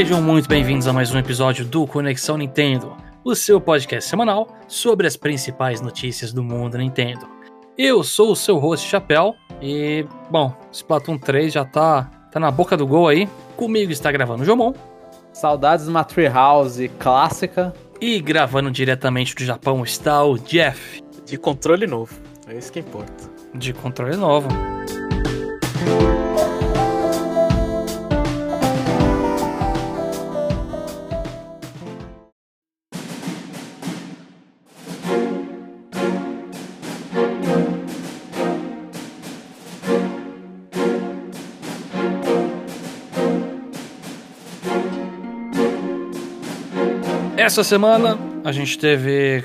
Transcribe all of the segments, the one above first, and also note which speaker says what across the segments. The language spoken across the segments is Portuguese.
Speaker 1: Sejam muito bem-vindos a mais um episódio do Conexão Nintendo, o seu podcast semanal sobre as principais notícias do mundo Nintendo. Eu sou o seu host Chapéu e, bom, Splatoon 3 já tá, tá na boca do gol aí. Comigo está gravando o Jomon.
Speaker 2: Saudades de uma Treehouse clássica.
Speaker 1: E gravando diretamente do Japão está o Jeff.
Speaker 3: De controle novo, é isso que importa.
Speaker 1: De controle novo. Essa semana a gente teve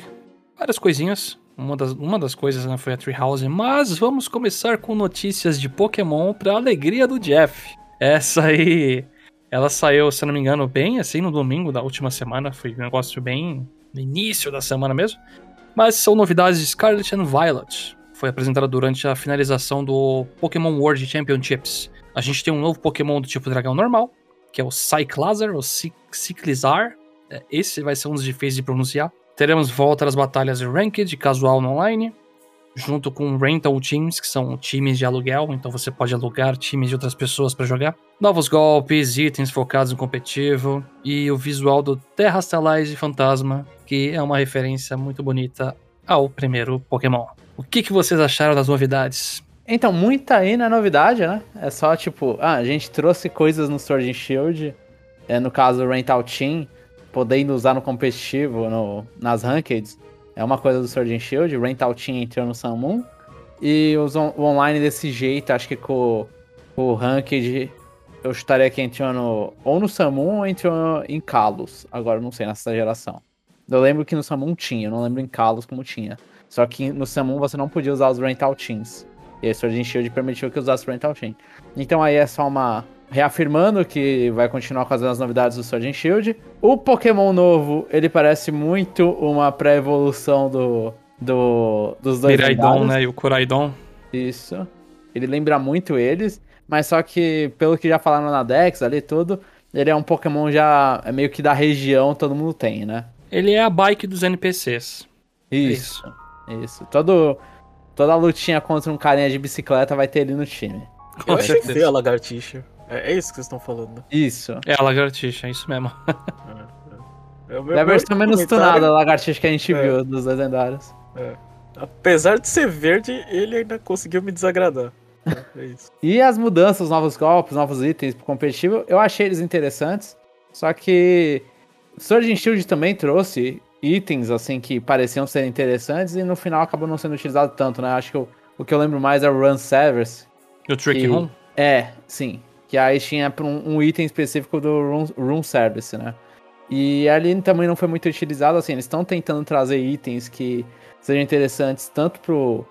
Speaker 1: várias coisinhas. Uma das, uma das coisas né, foi a Treehouse, mas vamos começar com notícias de Pokémon para alegria do Jeff. Essa aí, ela saiu, se não me engano, bem assim no domingo da última semana. Foi um negócio bem no início da semana mesmo. Mas são novidades de Scarlet and Violet. Foi apresentada durante a finalização do Pokémon World Championships. A gente tem um novo Pokémon do tipo dragão normal, que é o Cyclazar, ou Cyclizar, é, esse vai ser um dos difíceis de pronunciar. Teremos volta às batalhas Ranked, casual online, junto com Rental Teams, que são times de aluguel, então você pode alugar times de outras pessoas para jogar. Novos golpes, itens focados no competitivo e o visual do Terra Stalize Fantasma, que é uma referência muito bonita ao primeiro Pokémon. O que, que vocês acharam das novidades?
Speaker 2: Então, muita aí é novidade, né? É só tipo, ah, a gente trouxe coisas no Sword and Shield, é, no caso Rental Team, podendo usar no competitivo, no, nas rankeds, é uma coisa do Sword and Shield. Rental Team entrou no Sun. E os on, o online desse jeito, acho que com, com o Ranked, eu chutaria que entrou no, ou no Samun ou entrou em Kalos. Agora não sei nessa geração. Eu lembro que no Samun tinha, eu não lembro em Kalos como tinha. Só que no Samun você não podia usar os Rental Teams. E a Sword and Shield permitiu que usasse o Rental Team. Então aí é só uma reafirmando que vai continuar com as novidades do Sword and Shield. O Pokémon novo, ele parece muito uma pré-evolução do, do, dos dois
Speaker 1: Miraidon, né, e o Coraidon.
Speaker 2: Isso. Ele lembra muito eles, mas só que, pelo que já falaram na Dex ali tudo, ele é um Pokémon já é meio que da região, todo mundo tem, né?
Speaker 1: Ele é a bike dos NPCs.
Speaker 2: Isso. É isso. isso. Todo, toda lutinha contra um carinha de bicicleta vai ter ele no time.
Speaker 3: Com Eu achei feio a lagartixa. É, é isso que vocês estão falando.
Speaker 2: Isso.
Speaker 1: É a lagartixa, é isso mesmo.
Speaker 2: é, é, é a versão menos tunada da lagartixa que a gente é. viu dos lendários.
Speaker 3: É. Apesar de ser verde, ele ainda conseguiu me desagradar. É isso.
Speaker 2: e as mudanças, novos golpes, novos itens pro competitivo, eu achei eles interessantes. Só que Sword and Shield também trouxe itens assim que pareciam ser interessantes e no final acabou não sendo utilizado tanto, né? Acho que o, o que eu lembro mais é o Run Service.
Speaker 1: O Trick. Room?
Speaker 2: É, sim. Que aí tinha um, um item específico do room, Service, né? E ali também não foi muito utilizado, assim, eles estão tentando trazer itens que sejam interessantes tanto pro,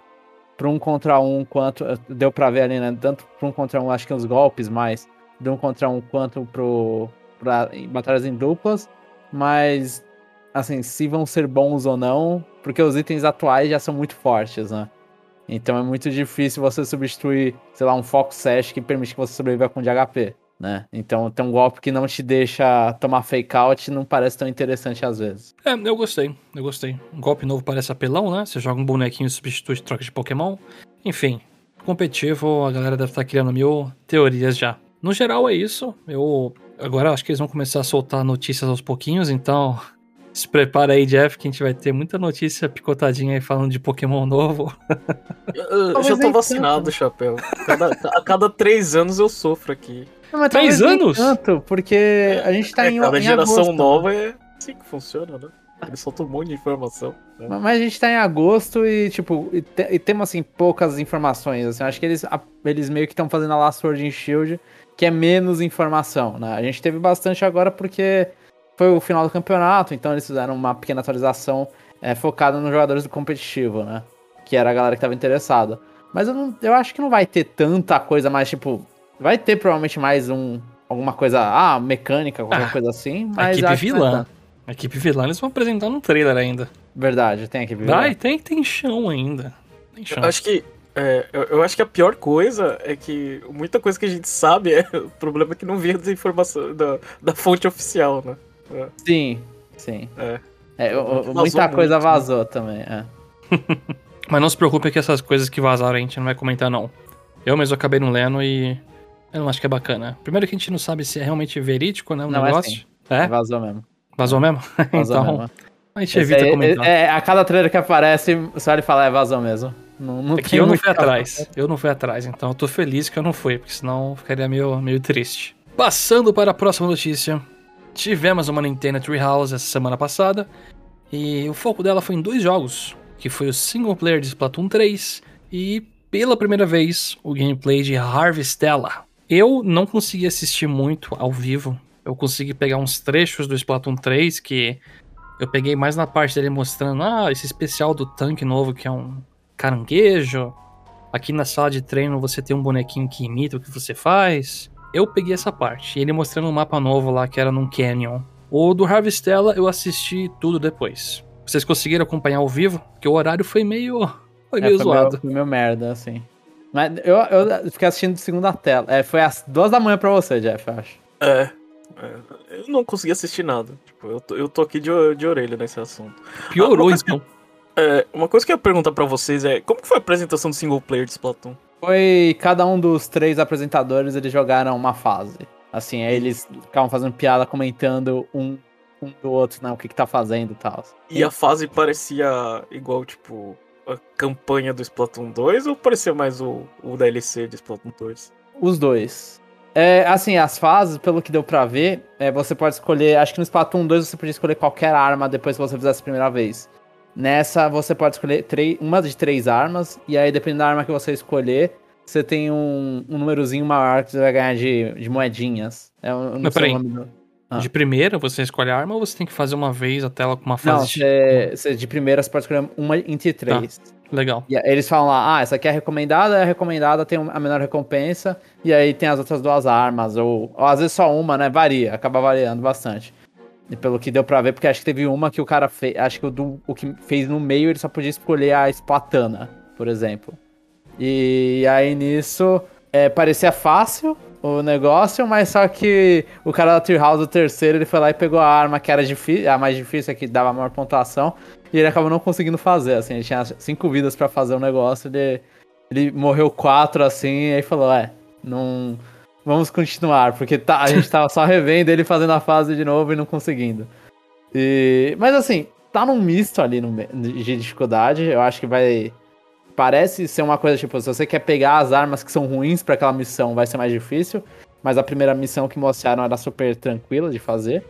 Speaker 2: pro um contra um quanto. Deu pra ver ali, né? Tanto pro um contra um, acho que os golpes mais. De um contra um quanto pro. Pra, em batalhas em duplas. Mas, assim, se vão ser bons ou não, porque os itens atuais já são muito fortes, né? Então é muito difícil você substituir, sei lá, um Fox Sash que permite que você sobreviva com de HP, né? Então tem um golpe que não te deixa tomar fake out não parece tão interessante às vezes.
Speaker 1: É, eu gostei, eu gostei. Um golpe novo parece apelão, né? Você joga um bonequinho e substitui troca de Pokémon. Enfim, competitivo, a galera deve estar criando mil teorias já. No geral é isso. Eu agora acho que eles vão começar a soltar notícias aos pouquinhos, então se prepara aí, Jeff, que a gente vai ter muita notícia picotadinha aí falando de Pokémon novo.
Speaker 3: Eu, eu já tô vacinado, Chapéu. Cada, a cada três anos eu sofro aqui.
Speaker 2: Não, três anos? Tanto, porque a gente tá é, em
Speaker 3: Cada em geração agosto, nova é assim que funciona, né? Ele solta um monte de informação.
Speaker 2: Né? Mas a gente tá em agosto e, tipo, e, te, e temos, assim, poucas informações. Assim, acho que eles, a, eles meio que estão fazendo a Last Sword in Shield, que é menos informação, né? A gente teve bastante agora porque foi o final do campeonato, então eles fizeram uma pequena atualização é, focada nos jogadores do competitivo, né? Que era a galera que estava interessada. Mas eu, não, eu acho que não vai ter tanta coisa mais, tipo. Vai ter provavelmente mais um. Alguma coisa. Ah, mecânica, qualquer ah, coisa assim. Mas
Speaker 1: a equipe vilã. A equipe vilã eles vão apresentar no trailer ainda.
Speaker 2: Verdade, tem a equipe vilã.
Speaker 1: Vai, tem, tem chão ainda. Tem chão.
Speaker 3: Eu acho que É, eu, eu, acho que a pior coisa é que muita coisa que a gente sabe é o problema é que não vinha da informação da, da fonte oficial, né?
Speaker 2: É. Sim, sim.
Speaker 3: É.
Speaker 2: é muita coisa muito, né? vazou né? também, é.
Speaker 1: Mas não se preocupe que essas coisas que vazaram a gente não vai comentar, não. Eu mesmo acabei não lendo e eu não acho que é bacana. Primeiro que a gente não sabe se é realmente verídico, né, o
Speaker 2: não,
Speaker 1: é negócio.
Speaker 2: É, é? Vazou mesmo.
Speaker 1: Vazou mesmo? Vazou então, mesmo. a gente Esse evita
Speaker 2: aí,
Speaker 1: comentar.
Speaker 2: É, a cada trailer que aparece, você vai falar, é vazou mesmo.
Speaker 1: Não, não é que eu não fui atrás. Eu não fui atrás, então eu tô feliz que eu não fui, porque senão ficaria meio, meio triste. Passando para a próxima notícia. Tivemos uma Nintendo Treehouse essa semana passada. E o foco dela foi em dois jogos. Que foi o single player de Splatoon 3 e, pela primeira vez, o gameplay de Harvestella. Eu não consegui assistir muito ao vivo. Eu consegui pegar uns trechos do Splatoon 3 que eu peguei mais na parte dele mostrando, ah, esse especial do tanque novo que é um caranguejo. Aqui na sala de treino você tem um bonequinho que imita o que você faz. Eu peguei essa parte. E ele mostrando um mapa novo lá que era num canyon. O do Harvestella eu assisti tudo depois. Vocês conseguiram acompanhar ao vivo? Porque o horário foi meio. Foi meio é, foi zoado. Meio,
Speaker 2: foi meio merda, assim. Mas eu, eu fiquei assistindo de segunda tela. É, foi às duas da manhã pra você, Jeff, eu acho.
Speaker 3: É. é eu não consegui assistir nada. Tipo, eu tô, eu tô aqui de, de orelha nesse assunto.
Speaker 1: Piorou, ah, então.
Speaker 3: É, uma coisa que eu ia perguntar pra vocês é, como que foi a apresentação do single player de Splatoon?
Speaker 2: Foi cada um dos três apresentadores, eles jogaram uma fase. Assim, aí eles ficavam fazendo piada, comentando um, um do outro, né, o que que tá fazendo e tal.
Speaker 3: E a fase parecia igual, tipo, a campanha do Splatoon 2 ou parecia mais o, o DLC de Splatoon 2?
Speaker 2: Os dois. É, assim, as fases, pelo que deu pra ver, é, você pode escolher. Acho que no Splatoon 2 você podia escolher qualquer arma depois que você fizesse a primeira vez. Nessa você pode escolher uma de três armas, e aí dependendo da arma que você escolher, você tem um, um númerozinho maior que você vai ganhar de, de moedinhas.
Speaker 1: É, não Mas peraí, ah. de primeira você escolhe a arma ou você tem que fazer uma vez a tela com uma fase?
Speaker 2: Não, você, você, de primeira você pode escolher uma entre três. Tá.
Speaker 1: Legal.
Speaker 2: E eles falam lá, ah, essa aqui é recomendada, é recomendada, tem a menor recompensa, e aí tem as outras duas armas, ou, ou às vezes só uma, né? Varia, acaba variando bastante. Pelo que deu pra ver, porque acho que teve uma que o cara fez. Acho que o, do, o que fez no meio ele só podia escolher a esplatana, por exemplo. E aí nisso é, parecia fácil o negócio, mas só que o cara da Treehouse, o terceiro, ele foi lá e pegou a arma que era a mais difícil, a que dava a maior pontuação, e ele acabou não conseguindo fazer, assim, ele tinha cinco vidas para fazer o negócio, ele, ele morreu quatro, assim, e aí falou, é, não vamos continuar, porque tá, a gente tava só revendo ele fazendo a fase de novo e não conseguindo. E, mas assim, tá num misto ali no, de dificuldade, eu acho que vai. Parece ser uma coisa tipo, se você quer pegar as armas que são ruins para aquela missão, vai ser mais difícil. Mas a primeira missão que mostraram era super tranquila de fazer.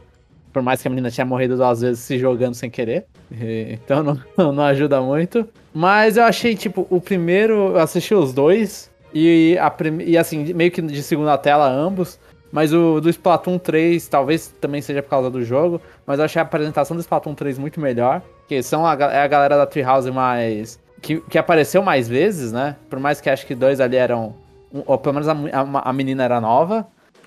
Speaker 2: Por mais que a menina tinha morrido duas vezes se jogando sem querer. Então não, não ajuda muito. Mas eu achei, tipo, o primeiro. Eu assisti os dois. E, a, e assim, meio que de segunda tela ambos. Mas o do Splatoon 3 talvez também seja por causa do jogo. Mas eu achei a apresentação do Splatoon 3 muito melhor. Que são a, é a galera da Treehouse mais. Que, que apareceu mais vezes, né? Por mais que acho que dois ali eram. Ou pelo menos a, a, a, menina era nova.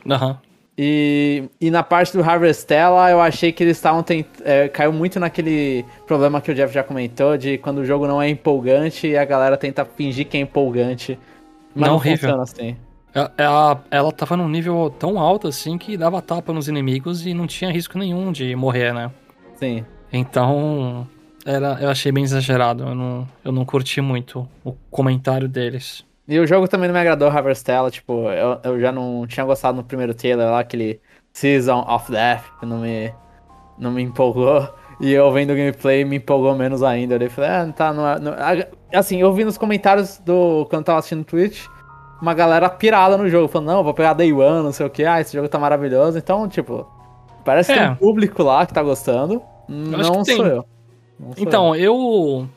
Speaker 1: Aham. Uhum.
Speaker 2: E, e na parte do Harvestella, eu achei que eles estavam. É, caiu muito naquele problema que o Jeff já comentou, de quando o jogo não é empolgante e a galera tenta fingir que é empolgante
Speaker 1: mas não, não horrível. assim. Ela, é, ela, ela tava num nível tão alto assim que dava tapa nos inimigos e não tinha risco nenhum de morrer, né?
Speaker 2: Sim.
Speaker 1: Então, era, eu achei bem exagerado. Eu não, eu não curti muito o comentário deles.
Speaker 2: E o jogo também não me agradou, Harvestella. Tipo, eu, eu já não tinha gostado no primeiro trailer lá, aquele Season of Death, que não me, não me empolgou. E eu vendo o gameplay me empolgou menos ainda. Eu falei, ah, tá, não, é, não, Assim, eu vi nos comentários do. Quando eu tava assistindo Twitch, uma galera pirada no jogo, falando, não, vou pegar Day One, não sei o que, ah, esse jogo tá maravilhoso. Então, tipo, parece é. que tem um público lá que tá gostando. Eu não sou eu.
Speaker 1: Não sou então, eu. eu.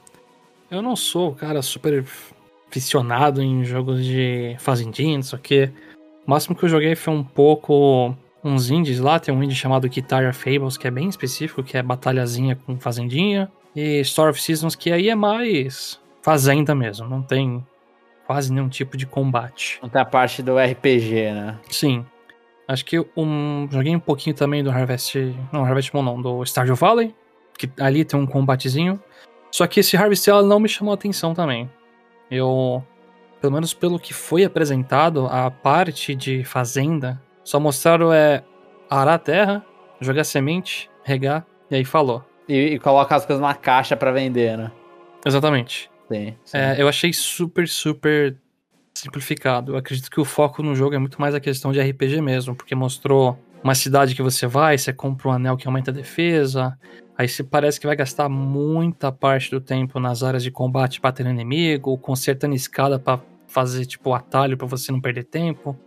Speaker 1: Eu não sou, cara, super aficionado em jogos de fazendinha, não sei o que. O máximo que eu joguei foi um pouco uns indies lá, tem um indie chamado Guitar Fables, que é bem específico, que é batalhazinha com fazendinha. E Store of Seasons, que aí é mais fazenda mesmo, não tem quase nenhum tipo de combate.
Speaker 2: Não tem a parte do RPG, né?
Speaker 1: Sim. Acho que um, joguei um pouquinho também do Harvest. Não, Harvest Moon não, do Stardew Valley, que ali tem um combatezinho. Só que esse Harvest ela não me chamou a atenção também. Eu pelo menos pelo que foi apresentado, a parte de fazenda, só mostraram é arar a terra, jogar semente, regar, e aí falou.
Speaker 2: E, e coloca as coisas numa caixa pra vender, né?
Speaker 1: Exatamente.
Speaker 2: Sim. sim.
Speaker 1: É, eu achei super, super simplificado. Eu acredito que o foco no jogo é muito mais a questão de RPG mesmo, porque mostrou uma cidade que você vai, você compra um anel que aumenta a defesa, aí você parece que vai gastar muita parte do tempo nas áreas de combate batendo inimigo, consertando escada para fazer tipo atalho para você não perder tempo.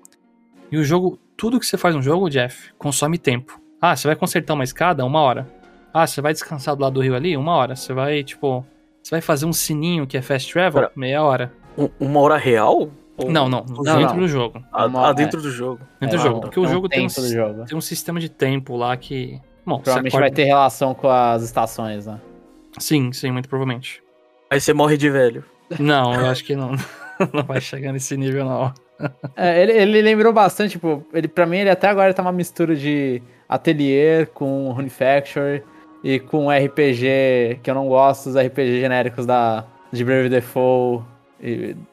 Speaker 1: E o jogo, tudo que você faz no jogo, Jeff, consome tempo. Ah, você vai consertar uma escada? Uma hora. Ah, você vai descansar do lado do rio ali? Uma hora. Você vai, tipo, você vai fazer um sininho que é fast travel?
Speaker 3: Pera.
Speaker 1: Meia hora.
Speaker 3: Um- uma hora real? Ou-
Speaker 1: Não, não,
Speaker 2: Não,
Speaker 1: dentro
Speaker 2: não.
Speaker 1: do jogo.
Speaker 3: Ah, ah, dentro do jogo.
Speaker 1: Dentro
Speaker 2: É,
Speaker 1: do jogo.
Speaker 2: é
Speaker 1: Porque o
Speaker 2: um
Speaker 1: jogo tem um,
Speaker 2: jogo.
Speaker 1: tem um sistema de tempo lá que. Bom,
Speaker 2: Provavelmente
Speaker 1: acorda...
Speaker 2: vai ter relação com as estações, né?
Speaker 1: Sim, sim, muito provavelmente.
Speaker 3: Aí você morre de velho.
Speaker 1: Não, eu acho que não. não vai chegar nesse nível, não.
Speaker 2: É, ele, ele lembrou bastante, tipo, ele, pra mim ele até agora tá uma mistura de Atelier com Runefacture e com RPG, que eu não gosto dos RPG genéricos da, de Brave Default,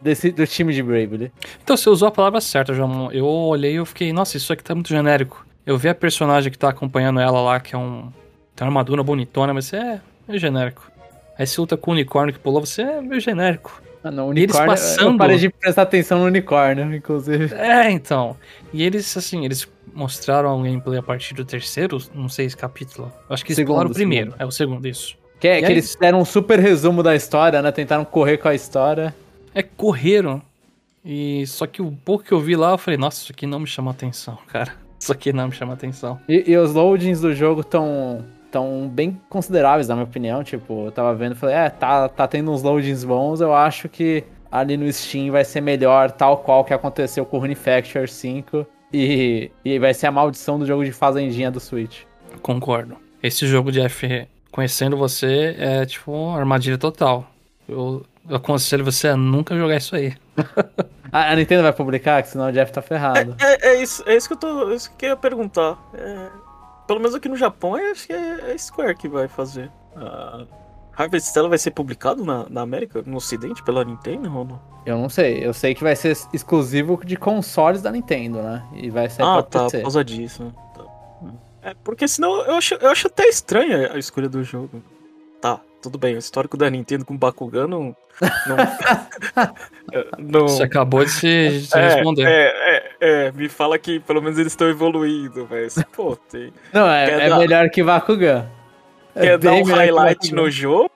Speaker 2: desse, do time de Bravely.
Speaker 1: Então, você usou a palavra certa, João. Eu olhei e eu fiquei, nossa, isso aqui tá muito genérico. Eu vi a personagem que tá acompanhando ela lá, que é um. Tem uma armadura bonitona, mas é, é genérico. Aí você luta com o unicórnio que pulou, você é meio genérico.
Speaker 2: Ah, não,
Speaker 1: E eles
Speaker 2: unicórnio,
Speaker 1: passando-
Speaker 2: eu parei de prestar atenção no unicórnio, inclusive.
Speaker 1: É, então. E eles, assim, eles mostraram o gameplay a partir do terceiro, não sei esse capítulo. Acho que eles
Speaker 2: Segundo,
Speaker 1: o primeiro.
Speaker 2: segundo.
Speaker 1: É o segundo, isso.
Speaker 2: Que, é, que
Speaker 1: aí-
Speaker 2: eles fizeram um super resumo da história, né? Tentaram correr com a história.
Speaker 1: É, correram. E só que o pouco que eu vi lá, eu falei, nossa, isso aqui não me chamou atenção, cara. Isso aqui não me chama atenção.
Speaker 2: E, e os loadings do jogo tão, tão bem consideráveis, na minha opinião. Tipo, eu tava vendo e falei, é, tá, tá tendo uns loadings bons. Eu acho que ali no Steam vai ser melhor, tal qual que aconteceu com o Runefacture 5. E, e vai ser a maldição do jogo de Fazendinha do Switch.
Speaker 1: Concordo. Esse jogo de F, conhecendo você, é tipo uma armadilha total. Eu, eu aconselho você a nunca jogar isso aí.
Speaker 2: A, a Nintendo vai publicar, que senão o Jeff tá ferrado.
Speaker 3: É, é isso, é isso que eu tô. é isso que eu ia perguntar. É, pelo menos aqui no Japão, acho que é a Square que vai fazer. A Harvestella vai ser publicado na, na América, no Ocidente, pela Nintendo ou não?
Speaker 2: Eu não sei. Eu sei que vai ser exclusivo de consoles da Nintendo, né? E vai ser
Speaker 3: ah,
Speaker 2: pra
Speaker 3: tá,
Speaker 2: PC.
Speaker 3: por causa disso. né? Tá. É, porque senão eu acho, eu acho até estranha a escolha do jogo. Tudo bem, o histórico da Nintendo com Bakugan não. Não. não
Speaker 1: Você acabou de se, de
Speaker 3: é,
Speaker 1: responder.
Speaker 3: É, é, é, me fala que pelo menos eles estão evoluindo, mas, pô, tem.
Speaker 2: Não, é, é
Speaker 3: dar-
Speaker 2: melhor que Bakugan. É
Speaker 3: Quer dar um highlight no jogo?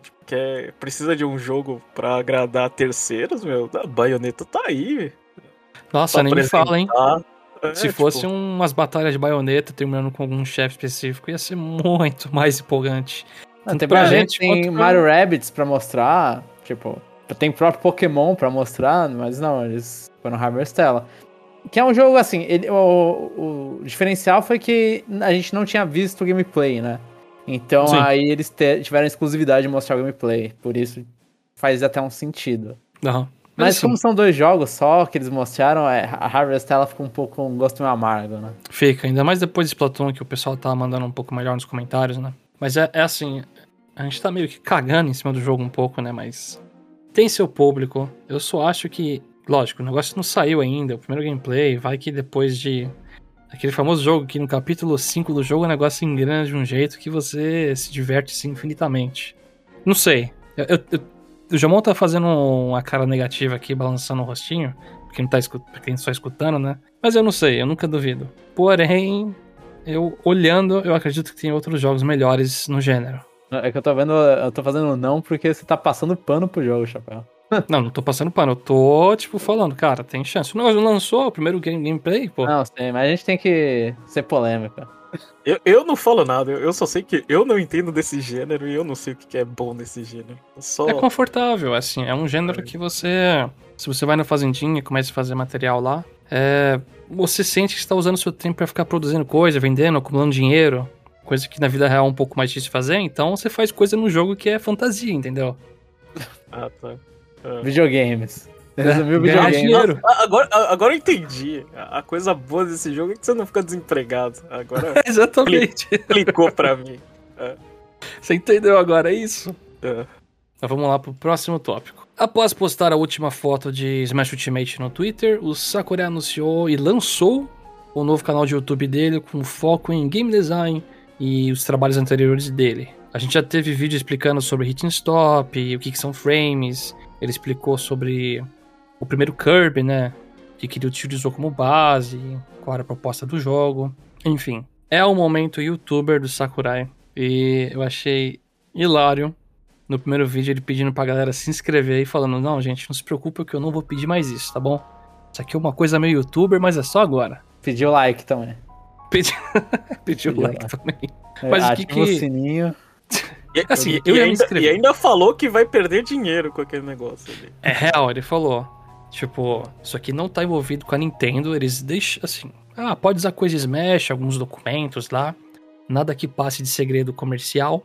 Speaker 3: Tipo, Quer, precisa de um jogo pra agradar terceiros, meu? A baioneta tá aí, velho.
Speaker 1: Nossa, nem me fala, hein?
Speaker 3: É,
Speaker 1: Se
Speaker 3: tipo,
Speaker 1: fosse umas batalhas de baioneta terminando com algum chefe específico, ia ser muito mais empolgante. Tanto
Speaker 2: tem
Speaker 1: pra gente
Speaker 2: tem
Speaker 1: pra-
Speaker 2: Mario Rabbids pra mostrar, tipo, tem próprio Pokémon pra mostrar, mas não, eles foram Harvestella. Que é um jogo assim, ele- o, o diferencial foi que a gente não tinha visto o gameplay, né? Então
Speaker 1: Sim.
Speaker 2: aí eles te- tiveram exclusividade de mostrar o gameplay, por isso faz até um sentido.
Speaker 1: Não.
Speaker 2: Mas,
Speaker 1: assim,
Speaker 2: como são dois jogos só que eles mostraram, é, a Harvestella fica um pouco um gosto meio amargo, né?
Speaker 1: Fica, ainda mais depois de Splatoon, que o pessoal tá mandando um pouco melhor nos comentários, né? Mas é, é assim, a gente tá meio que cagando em cima do jogo um pouco, né? Mas tem seu público. Eu só acho que, lógico, o negócio não saiu ainda, o primeiro gameplay, vai que depois de aquele famoso jogo que no capítulo 5 do jogo o negócio engrana de um jeito que você se diverte infinitamente. Não sei. Eu, eu- eu- o Jamon tá fazendo uma cara negativa aqui, balançando o rostinho, porque não tá pra quem só escutando, né? Mas eu não sei, eu nunca duvido. Porém, eu olhando, eu acredito que tem outros jogos melhores no gênero.
Speaker 2: É que eu tô vendo, eu tô fazendo não porque você tá passando pano pro jogo, Chapéu.
Speaker 1: Não, não tô passando pano, eu tô, tipo, falando, cara, tem chance. O negócio lançou o primeiro game- gameplay, pô.
Speaker 2: Não, sei, mas a gente tem que ser polêmica.
Speaker 3: Eu, eu não falo nada, eu só sei que eu não entendo desse gênero e eu não sei o que é bom nesse gênero. Só.
Speaker 1: É confortável, assim, é um gênero que você. Se você vai na fazendinha e começa a fazer material lá, é, você sente que está usando seu tempo para ficar produzindo coisa, vendendo, acumulando dinheiro, coisa que na vida real é um pouco mais difícil de fazer, então você faz coisa no jogo que é fantasia, entendeu?
Speaker 3: Ah, tá. Ah.
Speaker 2: Videogames. Resumiu
Speaker 1: ganhar
Speaker 2: videogames.
Speaker 1: dinheiro.
Speaker 3: Ah, Agora, a- agora eu entendi. A coisa boa desse jogo é que você não fica desempregado. Agora
Speaker 1: Exatamente.
Speaker 3: clicou pra mim.
Speaker 1: Você entendeu agora isso?
Speaker 3: Ah.
Speaker 1: Mas vamos lá pro próximo tópico. Após postar a última foto de Smash Ultimate no Twitter, o Sakurai anunciou e lançou o novo canal de YouTube dele com foco em game design e os trabalhos anteriores dele. A gente já teve vídeo explicando sobre hit and stop, o que, que são frames. Ele explicou sobre o primeiro Kirby, né? Que que ele utilizou como base, qual era a proposta do jogo. Enfim, é o momento youtuber do Sakurai. E eu achei hilário no primeiro vídeo ele pedindo pra galera se inscrever e falando: Não, gente, não se preocupa que eu não vou pedir mais isso, tá bom? Isso aqui é uma coisa meio youtuber, mas é só agora.
Speaker 2: Pediu like também.
Speaker 1: Pedi... Pediu like
Speaker 2: like.
Speaker 1: também.
Speaker 2: É,
Speaker 1: Mas o que que-
Speaker 2: o sininho.
Speaker 3: E,
Speaker 1: Assim,
Speaker 3: e
Speaker 1: eu me
Speaker 3: ainda, e ainda falou que vai perder dinheiro com aquele negócio ali.
Speaker 1: É real, ele falou. Tipo, isso aqui não tá envolvido com a Nintendo, eles deixam assim. Ah, pode usar coisa Smash, alguns documentos lá. Nada que passe de segredo comercial.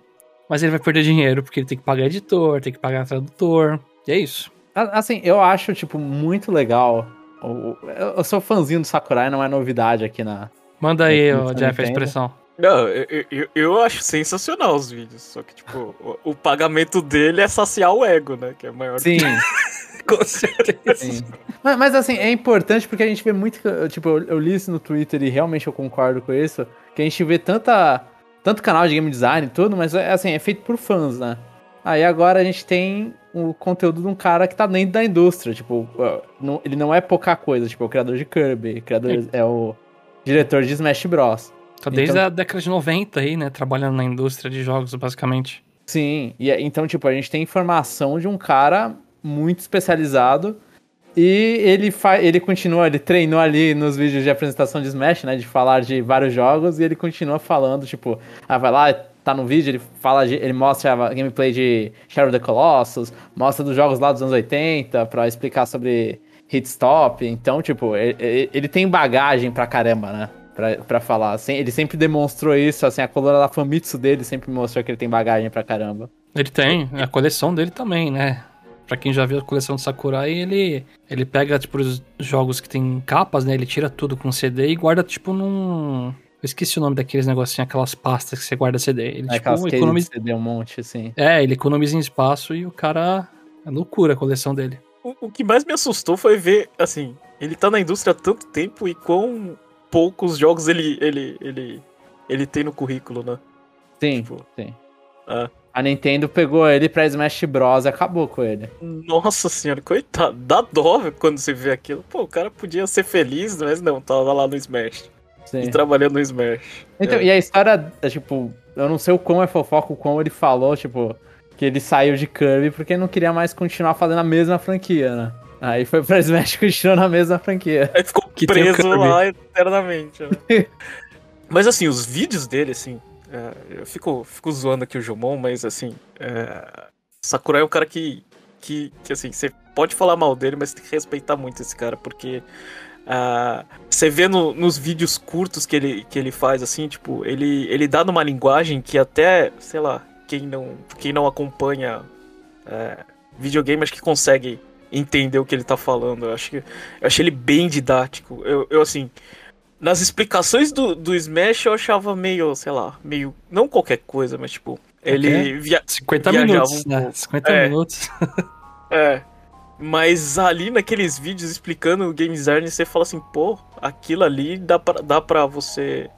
Speaker 1: Mas ele vai perder dinheiro porque ele tem que pagar editor, tem que pagar tradutor. E é isso.
Speaker 2: Assim, eu acho, tipo, muito legal. O- o- Eu eu sou fãzinho do Sakurai, não é novidade aqui na.
Speaker 1: Manda aí,
Speaker 2: É,
Speaker 1: ó,
Speaker 2: isso
Speaker 1: Jeff, a
Speaker 2: Nintendo.
Speaker 1: expressão.
Speaker 3: Não, eu, eu, eu acho sensacional os vídeos. Só que, tipo, o, o pagamento dele é saciar o ego, né? Que é maior
Speaker 2: Sim,
Speaker 3: Com certeza.
Speaker 2: sim. Mas, mas, assim, é importante porque a gente vê muito. que- Tipo, eu, eu li isso no Twitter e realmente eu concordo com isso. Que a gente vê tanta. Tanto canal de game design e tudo, mas é assim, é feito por fãs, né? Aí agora a gente tem o conteúdo de um cara que tá dentro da indústria. Tipo, ó, não- ele não é pouca coisa, tipo, é o criador de Kirby, criador, é o diretor de Smash Bros.
Speaker 1: Tá desde
Speaker 2: Então-
Speaker 1: a década de 90 aí, né? Trabalhando na indústria de jogos, basicamente.
Speaker 2: Sim, e é- então, tipo, a gente tem informação de um cara muito especializado e ele, fa ele continua, ele treinou ali nos vídeos de apresentação de Smash, né, de falar de vários jogos e ele continua falando, tipo, ah, vai lá, tá no vídeo, ele fala, de, ele mostra a gameplay de Shadow of the Colossus, mostra dos jogos lá dos anos 80 pra explicar sobre hit stop, então, tipo, ele, ele tem bagagem pra caramba, né? Pra, pra falar, assim, ele sempre demonstrou isso, assim, a coluna da Famitsu dele sempre mostrou que ele tem bagagem pra caramba.
Speaker 1: Ele tem, a coleção dele também, né? Pra quem já viu a coleção do Sakurai, ele, ele pega, tipo, os jogos que tem capas, né? Ele tira tudo com CD e guarda, tipo, num... Eu esqueci o nome daqueles negocinhos, aquelas pastas que você guarda CD. Ele,
Speaker 2: É
Speaker 1: tipo, economiza...
Speaker 2: deu um monte, assim.
Speaker 1: É, ele economiza em espaço e o cara... É loucura a coleção dele.
Speaker 3: O, o que mais me assustou foi ver, assim, ele tá na indústria há tanto tempo e quão poucos jogos ele, ele, ele, ele tem no currículo, né?
Speaker 2: Sim,
Speaker 3: Tipo,
Speaker 2: sim.
Speaker 3: Ah.
Speaker 2: A Nintendo pegou ele pra Smash Bros e acabou com ele.
Speaker 3: Nossa senhora, coitado, dá dó quando você vê aquilo. Pô, o cara podia ser feliz, mas não, tava lá no Smash.
Speaker 2: Sim.
Speaker 3: E trabalhando no Smash.
Speaker 2: Então,
Speaker 3: É.
Speaker 2: e a história, é, tipo, eu não sei o quão é fofoca, o quão ele falou, tipo, que ele saiu de Kirby porque não queria mais continuar fazendo a mesma franquia, né? Aí foi pra Smash e continuou na mesma franquia.
Speaker 3: Aí ficou
Speaker 1: Que
Speaker 3: preso lá eternamente. né? mas assim, os vídeos dele, assim. é, eu fico, fico zoando aqui o Jomon, mas assim. É, Sakurai é um cara que, que. que assim, você pode falar mal dele, mas tem que respeitar muito esse cara, porque. ah, você vê no- nos vídeos curtos que ele, que ele faz, assim, tipo, ele, ele dá numa linguagem que até, sei lá, quem não, quem não acompanha é, videogame acho que consegue entender o que ele tá falando. Eu acho que eu achei ele bem didático. Eu, eu assim, nas explicações do, do Smash eu achava meio, sei lá, meio. Não qualquer coisa, mas tipo. Ele via,
Speaker 1: 50
Speaker 3: Viajava
Speaker 1: minutos,
Speaker 3: um
Speaker 1: né?
Speaker 3: pouco.
Speaker 1: 50
Speaker 3: É.
Speaker 1: minutos.
Speaker 3: É. Mas ali naqueles vídeos explicando o game design, você fala assim, pô, aquilo ali dá pra, dá pra você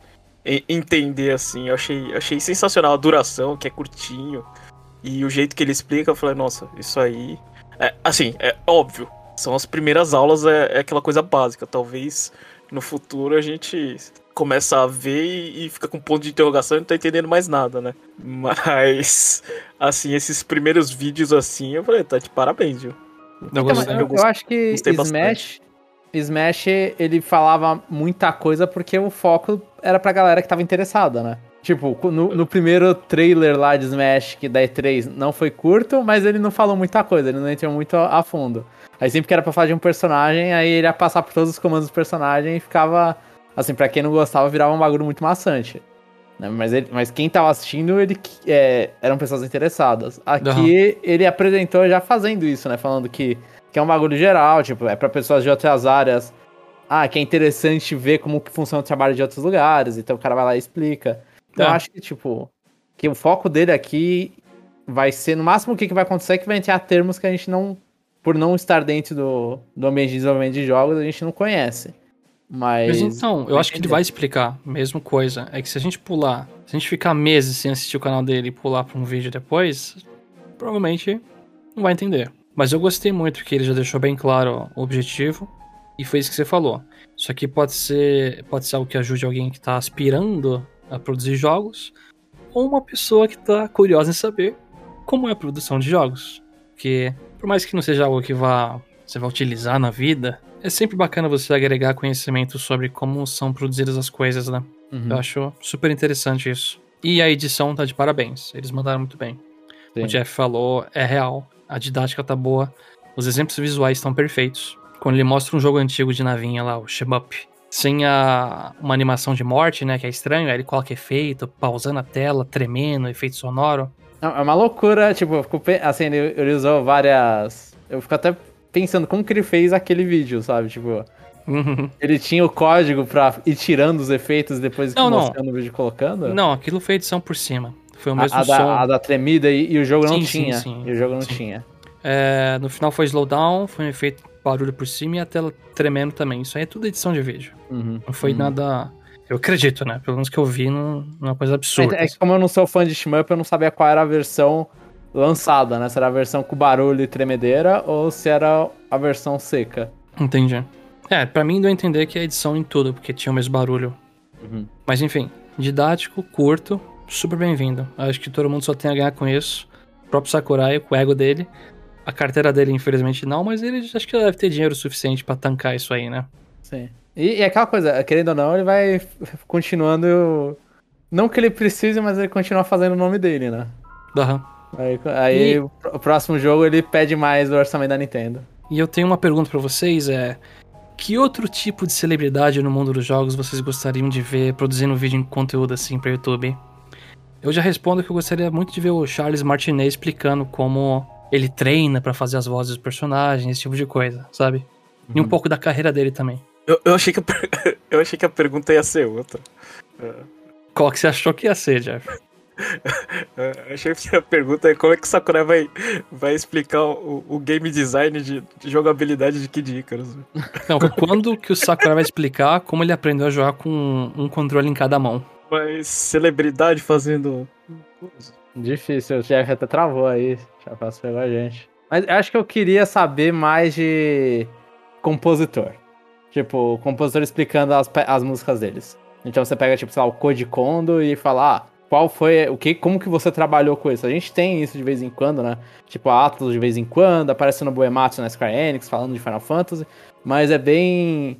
Speaker 3: entender assim. Eu achei, achei sensacional a duração, que é curtinho. E o jeito que ele explica, eu falei, nossa, isso aí. É, assim, é óbvio. São as primeiras aulas, é, é aquela coisa básica. Talvez no futuro a gente começa a ver e, e fica com ponto de interrogação e não tá entendendo mais nada, né? Mas, assim, esses primeiros vídeos assim, eu falei, tá de parabéns, viu?
Speaker 1: Eu
Speaker 2: Então,
Speaker 1: gostei.
Speaker 2: eu,
Speaker 3: eu
Speaker 2: eu
Speaker 3: gostei-
Speaker 2: acho que Smash, Smash, ele falava muita coisa porque o foco era pra galera que tava interessada, né? Tipo, no, no primeiro trailer lá de Smash, que da E3 não foi curto, mas ele não falou muita coisa, ele não entrou muito a, fundo. Aí sempre que era pra falar de um personagem, aí ele ia passar por todos os comandos do personagem e ficava, assim, pra quem não gostava, virava um bagulho muito maçante. né? Mas, ele- mas quem tava assistindo, ele é, eram pessoas interessadas. Aqui
Speaker 1: Aham.
Speaker 2: ele apresentou já fazendo isso, né? Falando que, que é um bagulho geral, tipo, é pra pessoas de outras áreas. Ah, que é interessante ver como que funciona o trabalho de outros lugares. Então o cara vai lá e explica. Então
Speaker 1: É.
Speaker 2: eu acho que, tipo, que o foco dele aqui vai ser, no máximo, o que, que vai acontecer é que vai entrar termos que a gente não, por não estar dentro do, do ambiente de desenvolvimento de jogos, a gente não conhece. Mas.
Speaker 1: Mas então, eu acho que ele vai explicar. Mesma coisa. É que se a gente pular, se a gente ficar meses sem assistir o canal dele e pular pra um vídeo depois, provavelmente não vai entender. Mas eu gostei muito que ele já deixou bem claro o objetivo. E foi isso que você falou. Isso aqui pode ser, pode ser algo que ajude alguém que está aspirando a produzir jogos, ou uma pessoa que está curiosa em saber como é a produção de jogos. Porque, por mais que não seja algo que vá, você vai utilizar na vida, é sempre bacana você agregar conhecimento sobre como são produzidas as coisas, né?
Speaker 2: Uhum.
Speaker 1: Eu acho super interessante isso. E a edição tá de parabéns. Eles mandaram muito bem.
Speaker 2: Sim.
Speaker 1: O Jeff falou, é real. A didática tá boa. Os exemplos visuais estão perfeitos. Quando ele mostra um jogo antigo de navinha lá, o Shemup, sem a, uma animação de morte, né, que é estranho, aí ele coloca efeito, pausando a tela, tremendo, efeito sonoro.
Speaker 2: É é uma loucura, tipo, assim, ele, ele usou várias. Eu fico até pensando como que ele fez aquele vídeo, sabe? Tipo,
Speaker 1: Uhum.
Speaker 2: ele tinha o código pra ir tirando os efeitos depois que
Speaker 1: Não, não.
Speaker 2: mostrando o vídeo colocando?
Speaker 1: Não, aquilo foi edição por cima. Foi o
Speaker 2: A,
Speaker 1: mesmo
Speaker 2: a
Speaker 1: som.
Speaker 2: da, a da tremida e, e o jogo não
Speaker 1: Sim, sim,
Speaker 2: tinha.
Speaker 1: sim.
Speaker 2: E o jogo não
Speaker 1: Sim.
Speaker 2: tinha.
Speaker 1: É, no final foi slowdown, foi um efeito barulho por cima e a tela tremendo também. Isso aí é tudo edição de vídeo.
Speaker 2: Uhum.
Speaker 1: Não foi
Speaker 2: Uhum.
Speaker 1: nada. Eu acredito, né? Pelo menos que eu vi, não, não é uma coisa absurda.
Speaker 2: É, é que como eu não sou fã de shmup, eu não sabia qual era a versão lançada, né? Se era a versão com barulho e tremedeira ou se era a versão seca.
Speaker 1: Entendi. É, pra mim deu a entender que é edição em tudo, porque tinha o mesmo barulho.
Speaker 2: Uhum.
Speaker 1: Mas enfim, didático, curto, super bem-vindo. Acho que todo mundo só tem a ganhar com isso. O próprio Sakurai, com o ego dele. A carteira dele, infelizmente, não, mas ele acho que deve ter dinheiro suficiente pra tancar isso aí, né?
Speaker 2: Sim. E, e aquela coisa, querendo ou não, ele vai continuando. Não que ele precise, mas ele continua fazendo o nome dele, né?
Speaker 1: Aham.
Speaker 2: Aí, aí
Speaker 1: E-
Speaker 2: o pr- o próximo jogo ele pede mais do orçamento da Nintendo.
Speaker 1: E eu tenho uma pergunta pra vocês, é... Que outro tipo de celebridade no mundo dos jogos vocês gostariam de ver produzindo vídeo em conteúdo assim pra YouTube? Eu já respondo que eu gostaria muito de ver o Charles Martinet explicando como ele treina pra fazer as vozes dos personagens, esse tipo de coisa, sabe? E um pouco da carreira dele também.
Speaker 3: Eu, eu achei que a, per- eu achei que a pergunta ia ser outra.
Speaker 1: Qual que você achou que ia ser, Jeff?
Speaker 3: É, Eu achei que a pergunta é como é que o Sakurai vai, vai explicar o, o game design de, de jogabilidade de Kid Icarus.
Speaker 1: Não, quando que o Sakurai vai explicar como ele aprendeu a jogar com um controle em cada mão?
Speaker 3: Mas celebridade fazendo.
Speaker 2: Difícil, o Jeff até travou aí. Já passou pegou a gente. Mas acho que eu queria saber mais de compositor. Tipo, o compositor explicando as, as músicas deles. Então você pega, tipo, sei lá, o Code Kondo e fala, ah, qual foi, o que, como que você trabalhou com isso? A gente tem isso de vez em quando, né? Tipo, a Atlas de vez em quando, aparece no Boematsu na Square Enix, falando de Final Fantasy. Mas é bem...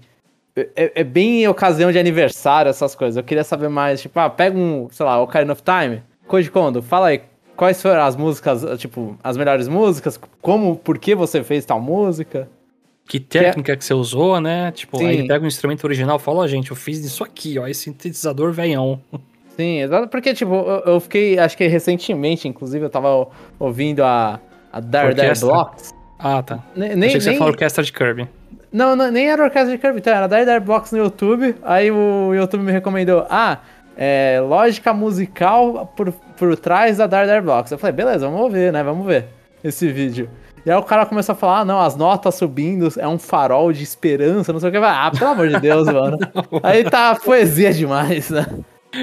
Speaker 2: É, é bem ocasião de aniversário, essas coisas. Eu queria saber mais, tipo, ah, pega um, sei lá, Ocarina of Time. Code Kondo, fala aí, quais foram as músicas, tipo, as melhores músicas? Como, por que você fez tal música?
Speaker 1: Que técnica que você usou, né? Tipo,
Speaker 2: Sim.
Speaker 1: aí ele pega o instrumento original e fala, ó, gente, eu fiz isso aqui, ó, esse sintetizador velhão.
Speaker 2: Sim, exato, porque, tipo, eu, eu fiquei, acho que recentemente, inclusive, eu tava ouvindo a, a Dar Dar? Blocks.
Speaker 1: Ah, tá.
Speaker 2: Ne- Nem,
Speaker 1: Achei que você
Speaker 2: nem,
Speaker 1: falou orquestra de Kirby.
Speaker 2: Não, não, nem era orquestra de Kirby, então, era Dar Blocks no YouTube, aí o YouTube me recomendou, ah, é, lógica musical por, por trás da Dar Dar Blocks. Eu falei, beleza, vamos ver, né, vamos ver esse vídeo. E aí o cara começou a falar, ah, não, as notas subindo, é um farol de esperança, não sei o que. Ah, pelo amor de Deus, mano. Aí tá poesia demais, né?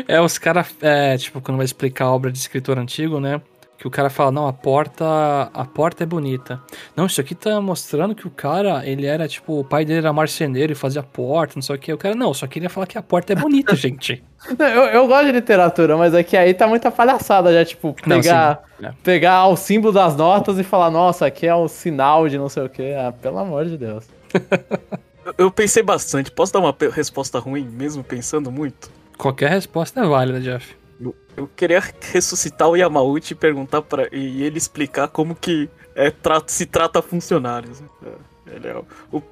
Speaker 1: É, os caras, é, tipo, quando vai explicar a obra de escritor antigo, né? Que o cara fala, não, a porta, a porta é bonita. Não, isso aqui tá mostrando que o cara, ele era, tipo, o pai dele era marceneiro e fazia porta, não sei o que. O cara, não, só queria falar que a porta é bonita, gente.
Speaker 2: Não, Eu, eu gosto de literatura, mas é que aí tá muita palhaçada já, tipo,
Speaker 1: Não,
Speaker 2: pegar,
Speaker 1: sim, é.
Speaker 2: pegar o símbolo das notas e falar, nossa, aqui é o sinal de não sei o que. Ah, pelo amor de Deus.
Speaker 3: Eu, pensei bastante. Posso dar uma resposta ruim, mesmo pensando muito?
Speaker 1: Qualquer resposta é válida, Jeff.
Speaker 3: Eu, queria ressuscitar o Yamauchi e perguntar para e ele explicar como que é, tra- se trata funcionários. né? É, Ele é o, o,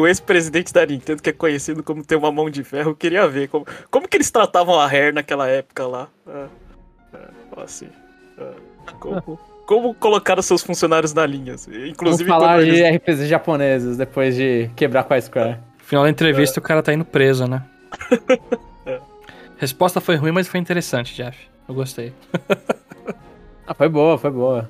Speaker 3: o ex-presidente da Nintendo, que é conhecido como ter uma mão de ferro. Eu queria ver como, como que eles tratavam a Rare naquela época lá. É, é, assim, é, como, como colocaram seus funcionários na linha. assim,
Speaker 2: Vamos
Speaker 3: Inclusive
Speaker 2: falar
Speaker 3: quando
Speaker 2: de
Speaker 3: eles-
Speaker 2: RPGs japoneses depois de quebrar com a Square.
Speaker 1: No final da entrevista, o cara tá indo preso, né? Resposta foi ruim, mas foi interessante, Jeff. Eu gostei.
Speaker 2: Ah, foi boa, foi boa.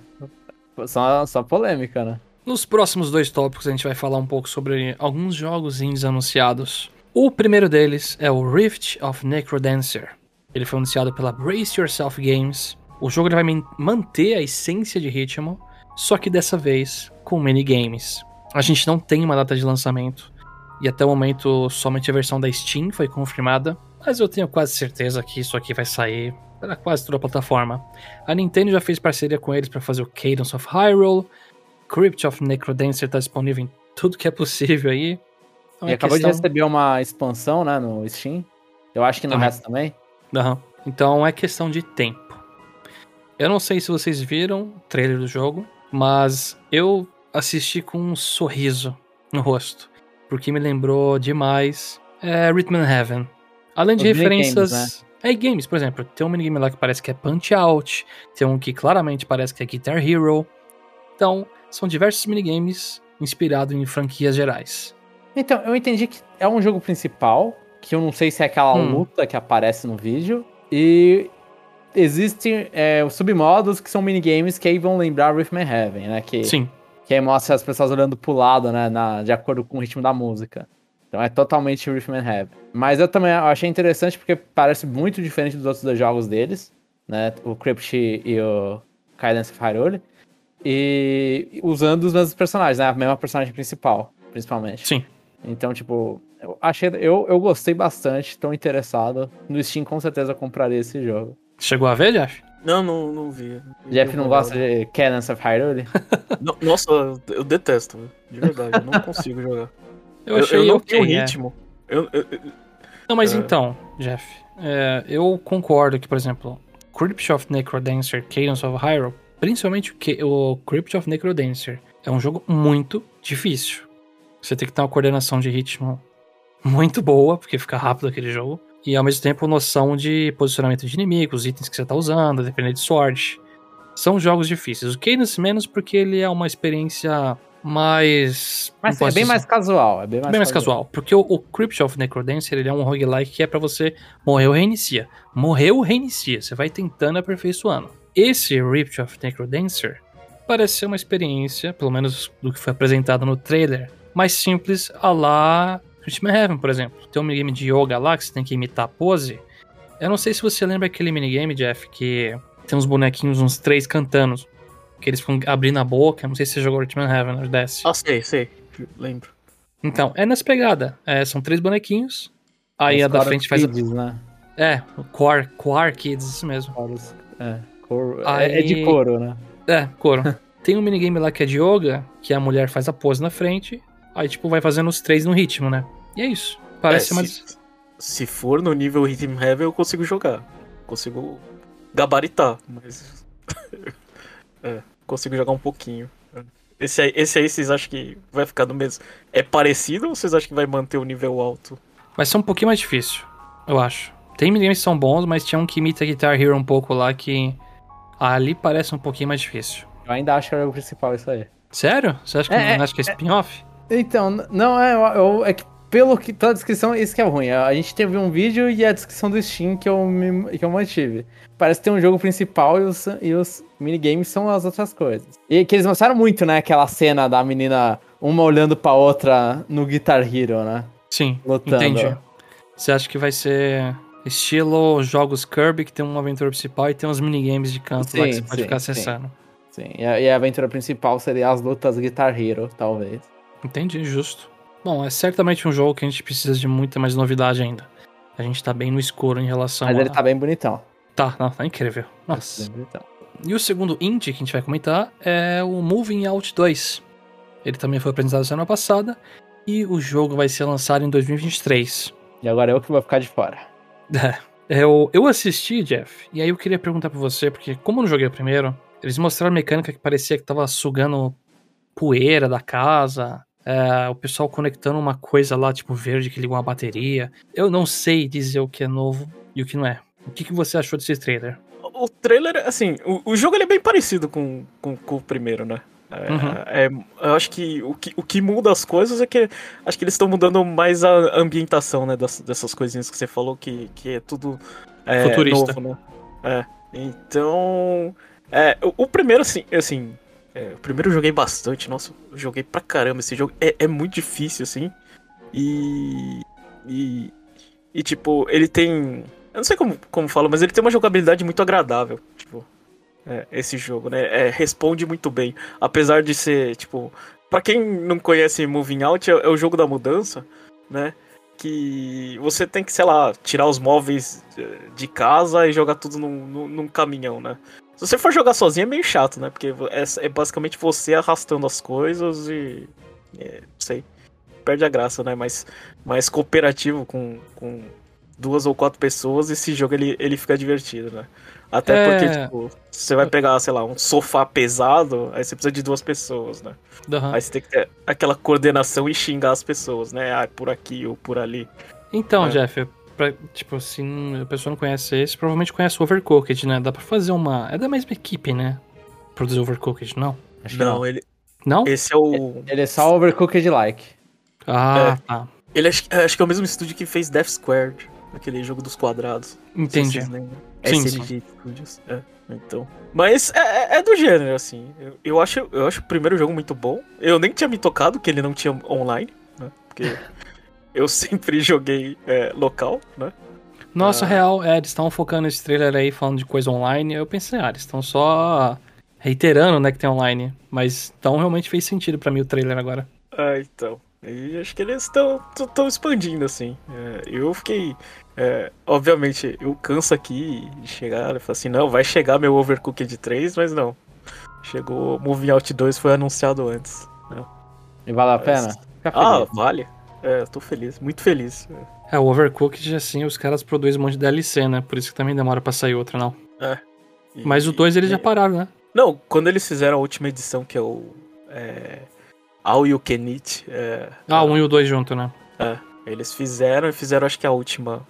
Speaker 2: Só, só polêmica, né?
Speaker 1: Nos próximos dois tópicos a gente vai falar um pouco sobre alguns jogos indies anunciados. O primeiro deles é o Rift of Necrodancer. Ele foi anunciado pela Brace Yourself Games. O jogo ele vai manter a essência de ritmo, só que dessa vez com minigames. A gente não tem uma data de lançamento, e até o momento somente a versão da Steam foi confirmada, mas eu tenho quase certeza que isso aqui vai sair para quase toda a plataforma. A Nintendo já fez parceria com eles para fazer o Cadence of Hyrule, Crypt of Necrodancer está disponível em tudo que é possível aí.
Speaker 2: Então, e é acabou questão... de receber uma expansão, né, no Steam. Eu acho que no resto também.
Speaker 1: Uhum. Então é questão de tempo. Eu não sei se vocês viram o trailer do jogo, mas eu assisti com um sorriso no rosto, porque me lembrou demais é, Rhythm Heaven. Além de Os referências. Games, né? É games, por exemplo, tem um minigame lá que parece que é Punch Out, tem um que claramente parece que é Guitar Hero. Então, são diversos minigames inspirados em franquias gerais.
Speaker 2: Então, eu entendi que é um jogo principal, que eu não sei se é aquela hum. luta que aparece no vídeo, e existem é, submodos que são minigames que aí vão lembrar Rhythm Heaven, né? Que,
Speaker 1: Sim.
Speaker 2: Que aí mostra as pessoas olhando pro lado, né? Na, de acordo com o ritmo da música. Então é totalmente Rhythm Heaven. Mas eu também achei interessante porque parece muito diferente dos outros dois jogos deles, né? O Crypt e o Cadence of Hyrule. E usando os mesmos personagens, né? A mesma personagem principal, principalmente.
Speaker 1: Sim.
Speaker 2: Então, tipo, eu achei. Eu, eu gostei bastante, tô interessado. No Steam, com certeza, compraria esse jogo.
Speaker 1: Chegou a ver, Jeff?
Speaker 3: Não, não, não vi.
Speaker 2: Jeff não gosta de Cadence of Hyrule?
Speaker 3: Nossa, eu detesto, de verdade. Eu não consigo jogar.
Speaker 1: Eu achei eu,
Speaker 3: eu não
Speaker 1: okay, tenho
Speaker 3: é. ritmo. É. Eu, eu,
Speaker 1: não, mas é... então, Jeff, é, eu concordo que, por exemplo, Crypt of Necrodancer, Cadence of Hyrule, principalmente o, o Crypt of Necrodancer, é um jogo muito difícil. Você tem que ter uma coordenação de ritmo muito boa, porque fica rápido aquele jogo. E ao mesmo tempo noção de posicionamento de inimigos, itens que você está usando, dependendo de sorte. São jogos difíceis. O Cadence menos porque ele é uma experiência mais.
Speaker 2: Mas é bem mais casual. É bem mais,
Speaker 1: bem mais casual. Porque o, o Crypt of Necrodancer ele é um roguelike que é para você morreu, reinicia. Morreu, reinicia. Você vai tentando aperfeiçoando. Esse Crypt of Necrodancer parece ser uma experiência, pelo menos do que foi apresentado no trailer, mais simples a lá Rhythm Heaven, por exemplo. Tem um minigame de yoga lá que você tem que imitar a pose. Eu não sei se você lembra aquele minigame, Jeff, que tem uns bonequinhos, uns três cantando que eles ficam abrindo a boca. Não sei se você jogou Ultimate Heaven ou desce.
Speaker 3: Ah, sei, sei. Lembro.
Speaker 1: Então, é nessa pegada. É, são três bonequinhos. Aí Os a da frente faz.
Speaker 2: Kids, né?
Speaker 1: É, Core, Core Kids, isso mesmo.
Speaker 2: É, cor... Aí... é de couro, né?
Speaker 1: É, couro. Tem um minigame lá que é de yoga, que a mulher faz a pose na frente. Aí, tipo, vai fazendo os três no ritmo, né? E é isso. Parece é, mais.
Speaker 3: Se, se for no nível Rhythm Heaven, eu consigo jogar. Consigo gabaritar, mas. é consigo jogar um pouquinho. Esse aí, esse aí vocês acham que vai ficar no mesmo? É parecido ou vocês acham que vai manter o nível alto?
Speaker 1: Vai ser um pouquinho mais difícil, eu acho. Tem minigames que são bons, mas tinha um que imita Guitar Hero um pouco lá que ali parece um pouquinho mais difícil.
Speaker 2: Eu ainda acho que é o principal isso aí.
Speaker 1: Sério? Você acha que, é, não, acha que é, é spin-off?
Speaker 2: Então, não, é, eu, é que pelo que toda a descrição, isso que é ruim. A gente teve um vídeo e a descrição do Steam que eu, me, que eu mantive. Parece que tem um jogo principal e os, e os minigames são as outras coisas. E que eles mostraram muito, né? Aquela cena da menina, uma olhando pra outra no Guitar Hero, né?
Speaker 1: Sim, Lutando. entendi. Você acha que vai ser estilo jogos Kirby, que tem uma aventura principal e tem uns minigames de canto sim, lá que você pode sim, ficar acessando.
Speaker 2: Sim, sim. E, a, e a aventura principal seria as lutas Guitar Hero, talvez.
Speaker 1: Entendi, justo. Bom, é certamente um jogo que a gente precisa de muita mais novidade ainda. A gente tá bem no escuro em relação
Speaker 2: Mas a... ele tá bem bonitão.
Speaker 1: Tá, não, tá incrível. Nossa. Tá bem bonitão. E o segundo indie que a gente vai comentar é o Moving Out 2. Ele também foi apresentado semana passada e o jogo vai ser lançado em 2023.
Speaker 2: E agora eu que vou ficar de fora.
Speaker 1: É, eu, eu assisti, Jeff, e aí eu queria perguntar pra você, porque como eu não joguei o primeiro, eles mostraram a mecânica que parecia que tava sugando poeira da casa, é, o pessoal conectando uma coisa lá, tipo verde, que liga uma bateria. Eu não sei dizer o que é novo e o que não é. O que, que você achou desse trailer?
Speaker 3: O trailer, assim, o, o jogo é bem parecido com, com, com, o primeiro, né? É, uhum. é, eu acho que o, que o que muda as coisas é que acho que eles estão mudando mais a ambientação, né? Das, dessas coisinhas que você falou, que, que é tudo é,
Speaker 1: Futurista.
Speaker 3: novo, né? É. Então, É, o, o primeiro, assim, assim. É, o primeiro eu joguei bastante, nossa, eu joguei pra caramba esse jogo. É, é muito difícil, assim. E. E. E, tipo, ele tem. Eu não sei como, como falo, mas ele tem uma jogabilidade muito agradável. Tipo, é, esse jogo, né? É, responde muito bem. Apesar de ser, tipo. Pra quem não conhece Moving Out, é, é o jogo da mudança, né? Que você tem que, sei lá, tirar os móveis eh, de casa e jogar tudo num, num, num caminhão, né? Se você for jogar sozinho é meio chato, né? Porque é, é basicamente você arrastando as coisas e. É, não sei. Perde a graça, né? Mas mais cooperativo com, com duas ou quatro pessoas, esse jogo ele, ele fica divertido, né? Até
Speaker 1: É.
Speaker 3: porque, tipo, você vai pegar, sei lá, um sofá pesado, aí você precisa de duas pessoas, né?
Speaker 1: Aham.
Speaker 3: Aí você tem que ter aquela coordenação e xingar as pessoas, né? Ah, por aqui ou por ali.
Speaker 1: Então,
Speaker 3: É.
Speaker 1: Jeff, pra, tipo, assim, a pessoa não conhece esse, provavelmente conhece o Overcooked, né? Dá pra fazer uma. É da mesma equipe, né? Produzir Overcooked, não?
Speaker 2: Acho
Speaker 3: não,
Speaker 2: não.
Speaker 3: ele.
Speaker 1: Não?
Speaker 3: Esse é o.
Speaker 2: Ele é só overcooked like.
Speaker 1: Ah, tá.
Speaker 3: Ele acho, acho que é o mesmo estúdio que fez Death Squared, aquele jogo dos quadrados. Sei se
Speaker 1: Entendi.
Speaker 3: vocês lembram.
Speaker 1: Sim,
Speaker 3: Studios. É, então. Mas é, é- é do gênero, assim. Eu, eu acho, eu acho o primeiro jogo muito bom. Eu nem tinha me tocado que ele não tinha online, né? Porque eu sempre joguei é, local, né?
Speaker 1: Nossa,
Speaker 3: Ah.
Speaker 1: real, é, eles estão focando esse trailer aí falando de coisa online. Eu pensei, ah, eles estão só reiterando, né, que tem online. Mas então realmente fez sentido pra mim o trailer agora.
Speaker 3: Ah, então. E acho que eles estão expandindo, assim. É, eu fiquei. é, obviamente, eu canso aqui de chegar e falar assim: não, vai chegar meu Overcooked 3, mas não. Chegou Moving Out 2, foi anunciado antes.
Speaker 2: E vale a
Speaker 3: Mas-
Speaker 2: pena?
Speaker 3: Ah, vale. É, eu tô feliz, muito feliz.
Speaker 1: É, o Overcooked, assim, os caras produzem um monte de DLC, né? Por isso que também demora pra sair outra, não.
Speaker 3: E-
Speaker 1: Mas o 2 eles já
Speaker 3: e-
Speaker 1: pararam, né?
Speaker 3: Não, quando eles fizeram a última edição, que é o. É, All You Can Eat. É,
Speaker 1: Ah, o 1 e o 2 junto, né?
Speaker 3: Eles fizeram e fizeram, acho que a última.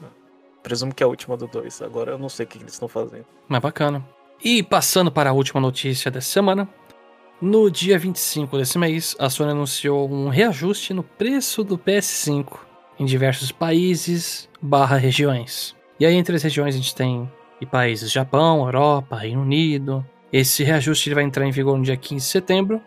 Speaker 3: Presumo que é a última do 2. Agora eu não sei o que eles estão fazendo.
Speaker 1: Mas bacana. E passando para a última notícia dessa semana. No dia 25 desse mês, a Sony anunciou um reajuste no preço do PS5 em diversos países barra regiões. E aí entre as regiões a gente tem e países Japão, Europa, Reino Unido. Esse reajuste ele vai entrar em vigor no dia 15 de setembro.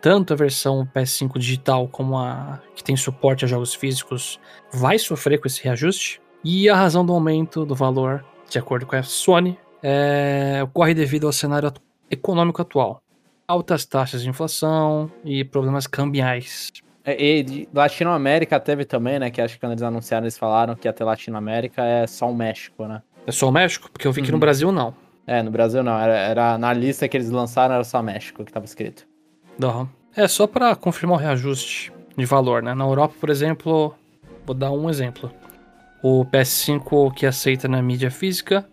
Speaker 1: Tanto a versão PS5 digital como a que tem suporte a jogos físicos vai sofrer com esse reajuste. E a razão do aumento do valor, de acordo com a Sony, é, ocorre devido ao cenário econômico atual. Altas taxas de inflação e problemas cambiais.
Speaker 2: É, E de Latinoamérica teve também, né? Que acho que quando eles anunciaram, eles falaram que ter Latinoamérica é só o México, né?
Speaker 1: É só o México? Porque eu vi que no
Speaker 2: Uhum.
Speaker 1: Brasil não.
Speaker 2: É, no Brasil não. Era, era na lista que eles lançaram, era só México que tava escrito.
Speaker 1: Não. É só para confirmar o reajuste de valor, né? Na Europa, por exemplo, vou dar um exemplo. O PS5 que aceita na mídia física,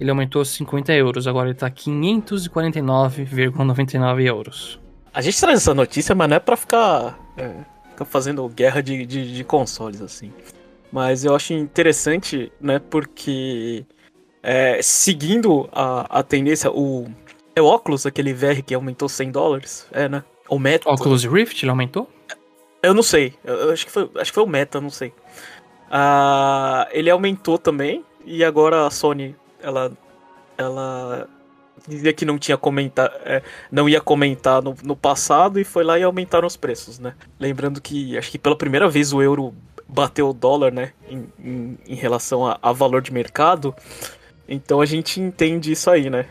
Speaker 1: ele aumentou 50 euros, agora ele tá 549,99 euros.
Speaker 3: A gente traz essa notícia, mas não é pra ficar, é, ficar fazendo guerra de, de, de consoles, assim. Mas eu acho interessante, né, porque é, seguindo a, a tendência, o. É o Oculus, aquele VR que aumentou 100 dólares? É, né? O Meta.
Speaker 1: Oculus Rift, ele aumentou?
Speaker 3: Eu não sei. Eu, eu acho, que foi, acho que foi o Meta, não sei. Ah, ele aumentou também. E agora a Sony, ela. Ela dizia que não tinha comentar. é, não ia comentar no, no passado e foi lá e aumentaram os preços, né? Lembrando que acho que pela primeira vez o euro bateu o dólar, né? Em, em, em relação a, a valor de mercado. Então a gente entende isso aí, né?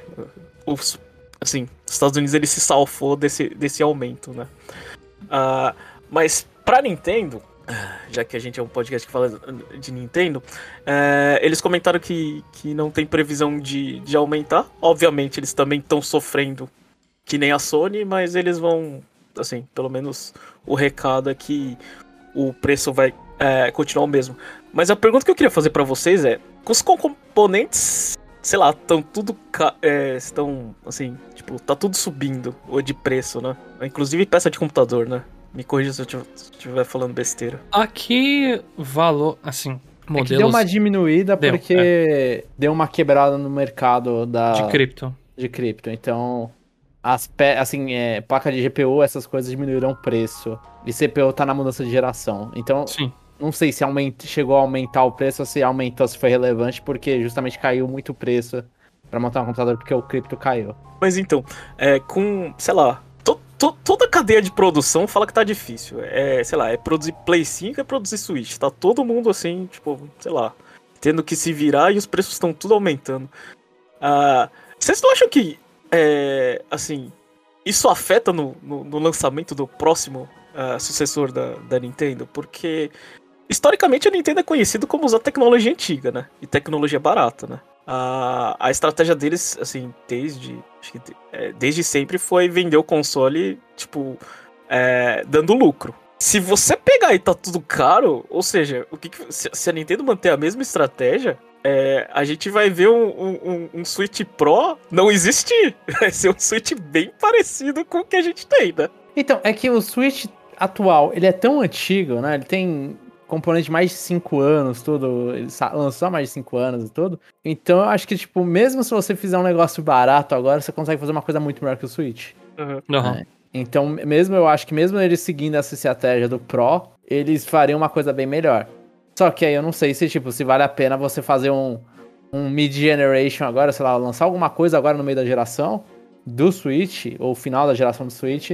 Speaker 3: Os, assim, os Estados Unidos ele se salvou desse, desse aumento, né? Ah, mas pra Nintendo, já que a gente é um podcast que fala de Nintendo, é, eles comentaram que, que não tem previsão de, de aumentar. Obviamente, eles também estão sofrendo que nem a Sony, mas eles vão, assim, pelo menos o recado é que o preço vai é, continuar o mesmo. Mas a pergunta que eu queria fazer pra vocês é: com os componentes, sei lá, estão tudo. é, estão, assim, tipo, tá tudo subindo ou de preço, né? Inclusive peça de computador, né? Me corrija se eu estiver falando besteira.
Speaker 1: Aqui, valor, assim,
Speaker 2: É
Speaker 1: modelos
Speaker 2: deu uma diminuída
Speaker 1: Deu,
Speaker 2: porque deu uma quebrada no mercado da,
Speaker 1: de cripto.
Speaker 2: de cripto. Então, as pe... assim, é, placa de GPU, essas coisas diminuíram o preço. E CPU tá na mudança de geração. Então,
Speaker 1: Sim.
Speaker 2: não sei se aument... chegou a aumentar o preço ou se aumentou, se foi relevante, porque justamente caiu muito o preço pra montar um computador porque o cripto caiu.
Speaker 3: Mas então, é, com, sei lá, to, to, toda a cadeia de produção fala que tá difícil. É, sei lá, é produzir Play 5 é produzir Switch. Tá todo mundo assim, tipo, sei lá, tendo que se virar e os preços estão tudo aumentando. Ah, vocês não acham que, é, assim, isso afeta no, no, no lançamento do próximo uh, sucessor da, da Nintendo? Porque, historicamente, a Nintendo é conhecida como usar tecnologia antiga, né? E tecnologia barata, né? A, a estratégia deles, assim, desde, é, desde sempre foi vender o console, tipo, é, dando lucro. Se você pegar e tá tudo caro, ou seja, o que, que se a Nintendo manter a mesma estratégia, é, a gente vai ver um, um, um, Switch Pro não existir. Vai ser um Switch bem parecido com o que a gente tem, né?
Speaker 2: Então, é que o Switch atual, ele é tão antigo, né? Ele tem componente de mais de 5 anos, tudo. Ele lançou há mais de 5 anos e tudo. Então, eu acho que, tipo, mesmo se você fizer um negócio barato agora, você consegue fazer uma coisa muito melhor que o Switch.
Speaker 1: Uhum. Uhum.
Speaker 2: Então, mesmo eu acho que mesmo eles seguindo essa estratégia do Pro, eles fariam uma coisa bem melhor. Só que aí eu não sei se, tipo, se vale a pena você fazer um, um mid-generation agora, sei lá, lançar alguma coisa agora no meio da geração do Switch, ou final da geração do Switch,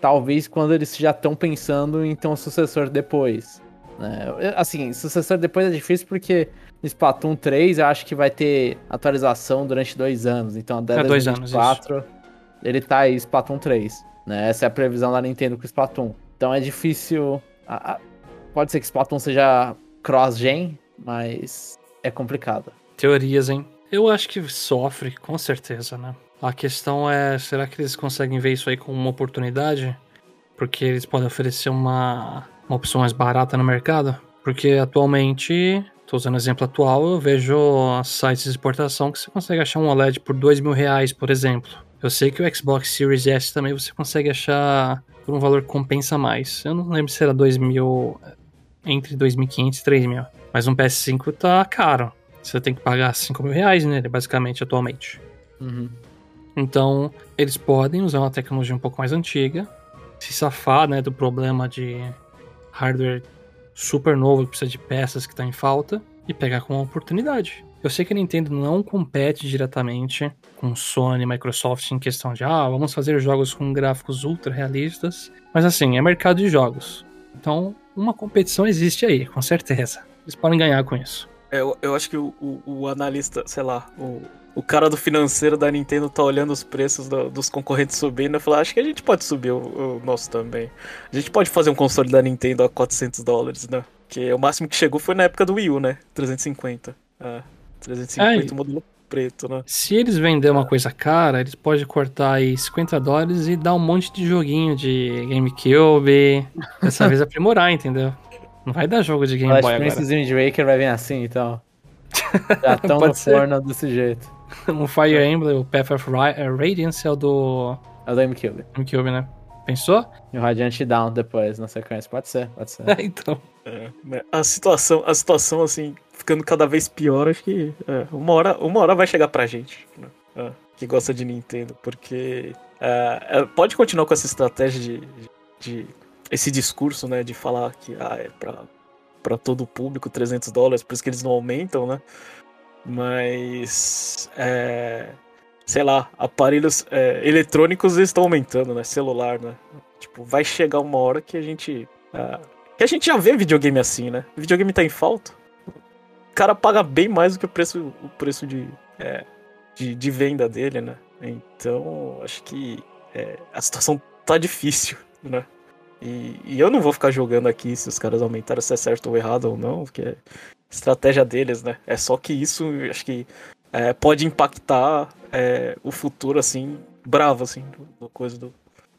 Speaker 2: talvez quando eles já estão pensando em ter um sucessor depois. Né? Assim, sucessor depois é difícil porque Splatoon 3 eu acho que vai ter atualização durante dois anos. Então, até é 2024 anos, ele tá aí Splatoon 3. Né? Essa é a previsão da Nintendo com o Splatoon. Então é difícil. Pode ser que Splatoon seja cross-gen, mas é complicado.
Speaker 1: Teorias, hein? Eu acho que sofre, com certeza, né? A questão é, será que eles conseguem ver isso aí como uma oportunidade? Porque eles podem oferecer uma, uma opção mais barata no mercado? Porque atualmente, estou usando o exemplo atual, eu vejo sites de exportação que você consegue achar um OLED por dois mil reais, por exemplo. Eu sei que o Xbox Series S também você consegue achar por um valor que compensa mais. Eu não lembro se era dois mil entre 2.500 e 3.000. Mas um PS5 tá caro. Você tem que pagar 5 mil reais nele, basicamente, atualmente.
Speaker 2: Uhum.
Speaker 1: Então, eles podem usar uma tecnologia um pouco mais antiga, se safar né, do problema de hardware super novo que precisa de peças que está em falta e pegar com uma oportunidade. Eu sei que a Nintendo não compete diretamente com Sony Microsoft em questão de, ah, vamos fazer jogos com gráficos ultra realistas, mas assim, é mercado de jogos. Então, uma competição existe aí, com certeza. Eles podem ganhar com isso.
Speaker 3: É, eu, eu acho que o, o, o, analista, sei lá, o, o cara do financeiro da Nintendo tá olhando os preços do, dos concorrentes subindo e falar, acho que a gente pode subir o, o, nosso também. A gente pode fazer um console da Nintendo a 400 dólares, né? Que o máximo que chegou foi na época do Wii U, né? 350. É, 350 é, modelo preto, né?
Speaker 1: Se eles venderem uma coisa cara, eles podem cortar aí 50 dólares e dar um monte de joguinho de GameCube. Dessa vez aprimorar, entendeu? Não vai dar jogo de Game Boy agora.
Speaker 2: Princess Wind Waker vai vir assim, então. Já estão no ser. forno desse jeito.
Speaker 1: um Fire Emblem, o Path of eh, Radiance é o do...
Speaker 2: É o do GameCube.
Speaker 1: GameCube, né? Pensou?
Speaker 2: E o Radiant Down depois, na sequência. Pode ser, pode ser.
Speaker 1: É, então.
Speaker 3: É, a situação, a situação, assim, ficando cada vez pior, acho que é, uma, hora, uma hora vai chegar pra gente, né? é, que gosta de Nintendo, porque é, é, pode continuar com essa estratégia de, de, esse discurso, né, de falar que ah, é pra, pra todo o público 300 dólares, por isso que eles não aumentam, né? Mas, é, sei lá, aparelhos é, eletrônicos estão aumentando, né? Celular, né? Tipo, vai chegar uma hora que a gente. que a gente já vê videogame assim, né? O videogame tá em falta cara paga bem mais do que o preço, o preço de, é, de, de, venda dele, né? Então, acho que é, a situação tá difícil, né? E, e, eu não vou ficar jogando aqui se os caras aumentaram se é certo ou errado ou não, porque é estratégia deles, né? É só que isso, acho que é, pode impactar é, o futuro, assim, bravo, assim, do, do coisa do,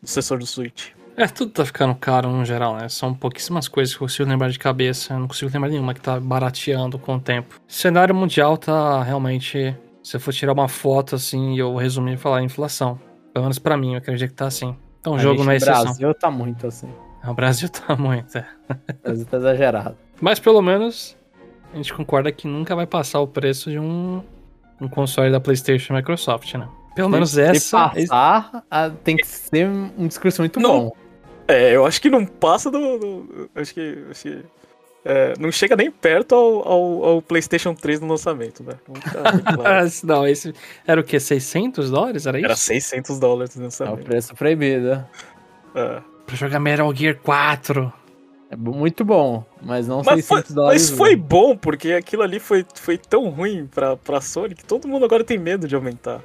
Speaker 3: do sucessor do Switch.
Speaker 1: É, tudo tá ficando caro no geral, né? São pouquíssimas coisas que eu consigo lembrar de cabeça. Eu não consigo lembrar nenhuma que tá barateando com o tempo. O cenário mundial tá realmente. Se eu for tirar uma foto assim e eu resumir e falar inflação. Pelo menos pra mim, eu acredito que tá assim. Então o jogo não é exceção.
Speaker 2: O Brasil tá muito assim.
Speaker 1: O Brasil tá muito, é.
Speaker 2: O Brasil tá exagerado.
Speaker 1: Mas pelo menos a gente concorda que nunca vai passar o preço de um, um console da PlayStation e Microsoft, né? Pelo se, menos essa. Se
Speaker 2: passar, tem que ser um discurso muito não, bom.
Speaker 3: É, eu acho que não passa do. do acho, que, acho que. é, não chega nem perto ao, ao, ao, PlayStation 3 no lançamento, né?
Speaker 1: Claro. não, esse era o que? 600 dólares? Era isso?
Speaker 3: Era 600 dólares no lançamento.
Speaker 2: É o preço proibido.
Speaker 1: É. Pra jogar Metal Gear 4.
Speaker 2: É muito bom, mas não
Speaker 3: mas
Speaker 2: 600
Speaker 3: foi,
Speaker 2: dólares.
Speaker 3: Mas foi bom, porque aquilo ali foi, foi tão ruim pra, pra Sony que todo mundo agora tem medo de aumentar.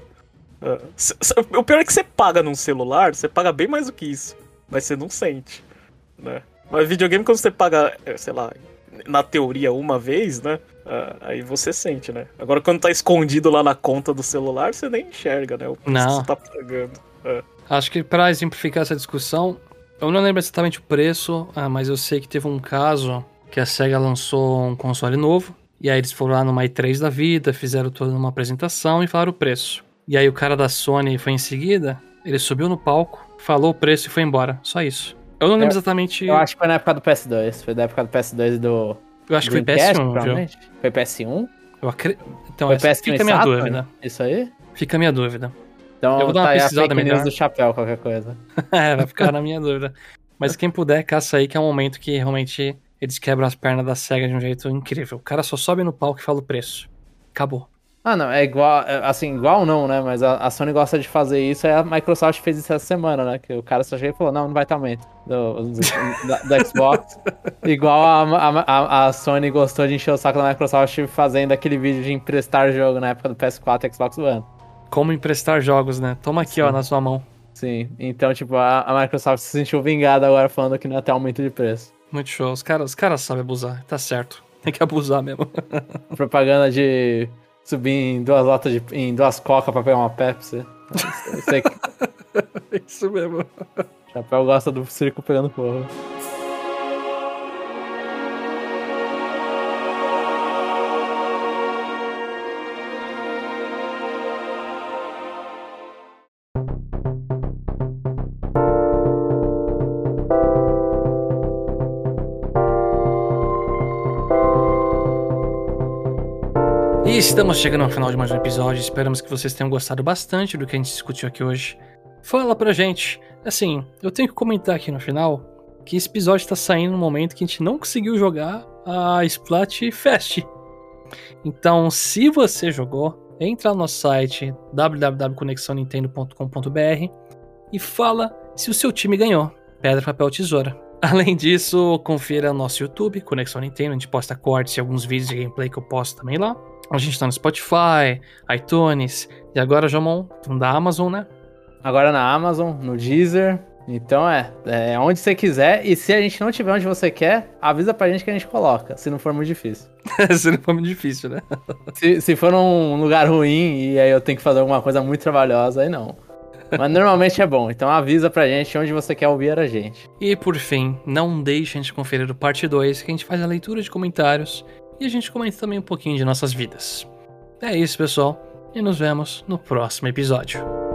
Speaker 3: Uh, o pior é que você paga num celular, você paga bem mais do que isso, mas você não sente, né? Mas videogame, quando você paga, é, sei lá, na teoria uma vez, né? Uh, aí você sente, né? Agora, quando tá escondido lá na conta do celular, você nem enxerga, né? O
Speaker 1: preço não.
Speaker 3: que você tá pagando. Uh.
Speaker 1: Acho que para exemplificar essa discussão, eu não lembro exatamente o preço, ah, mas eu sei que teve um caso que a SEGA lançou um console novo. E aí eles foram lá no i3 da vida, fizeram toda uma apresentação e falaram o preço. E aí o cara da Sony foi em seguida, ele subiu no palco, falou o preço e foi embora. Só isso. Eu não lembro eu, exatamente.
Speaker 2: Eu acho que foi na época do PS2. Foi da época do PS2 e do.
Speaker 1: Eu acho que foi PS1, viu?
Speaker 2: Foi PS1?
Speaker 1: Eu acredito. Então, foi PS1 fica a minha dúvida.
Speaker 2: Isso aí?
Speaker 1: Fica a minha dúvida.
Speaker 2: Então, eu vou dar uma tá pesquisada melhor. do chapéu, qualquer coisa.
Speaker 1: é, vai ficar na minha dúvida. Mas quem puder, caça aí, que é um momento que realmente eles quebram as pernas da SEGA de um jeito incrível. O cara só sobe no palco e fala o preço. Acabou.
Speaker 2: Ah, não, é igual, é, assim, igual não, né? Mas a, a, Sony gosta de fazer isso, aí a Microsoft fez isso essa semana, né? Que o cara só chegou e falou, não, não vai ter aumento do, do, do Xbox. igual a, a, a, Sony gostou de encher o saco da Microsoft fazendo aquele vídeo de emprestar jogo na época do PS4 e Xbox One.
Speaker 1: Como emprestar jogos, né? Toma aqui, Sim. ó, na sua mão.
Speaker 2: Sim, então, tipo, a, a Microsoft se sentiu vingada agora falando que não ia ter aumento de preço.
Speaker 1: Muito show. Os caras, os caras sabem abusar, tá certo. Tem que abusar mesmo.
Speaker 2: Propaganda de subir em duas latas de. em duas coca pra pegar uma Pepsi. Isso,
Speaker 1: é... Isso mesmo.
Speaker 2: Chapéu gosta do circo pegando fogo.
Speaker 1: Estamos chegando ao final de mais um episódio. Esperamos que vocês tenham gostado bastante do que a gente discutiu aqui hoje. Fala pra gente. Assim, eu tenho que comentar aqui no final que esse episódio está saindo no momento que a gente não conseguiu jogar a Splatfest. Então, se você jogou, entra no nosso site www.conexonintendo.com.br e fala se o seu time ganhou. Pedra, papel, tesoura. Além disso, confira nosso YouTube, Conexão Nintendo, a gente posta cortes e alguns vídeos de gameplay que eu posto também lá. A gente tá no Spotify, iTunes e agora, Jomon, da Amazon, né?
Speaker 2: Agora na Amazon, no Deezer. Então é, é onde você quiser. E se a gente não tiver onde você quer, avisa pra gente que a gente coloca, se não for muito difícil.
Speaker 1: se não for muito difícil, né?
Speaker 2: se, se for num lugar ruim e aí eu tenho que fazer alguma coisa muito trabalhosa, aí não. Mas normalmente é bom, então avisa pra gente onde você quer ouvir a gente.
Speaker 1: E por fim, não deixem de conferir o parte 2, que a gente faz a leitura de comentários e a gente comenta também um pouquinho de nossas vidas. É isso, pessoal, e nos vemos no próximo episódio.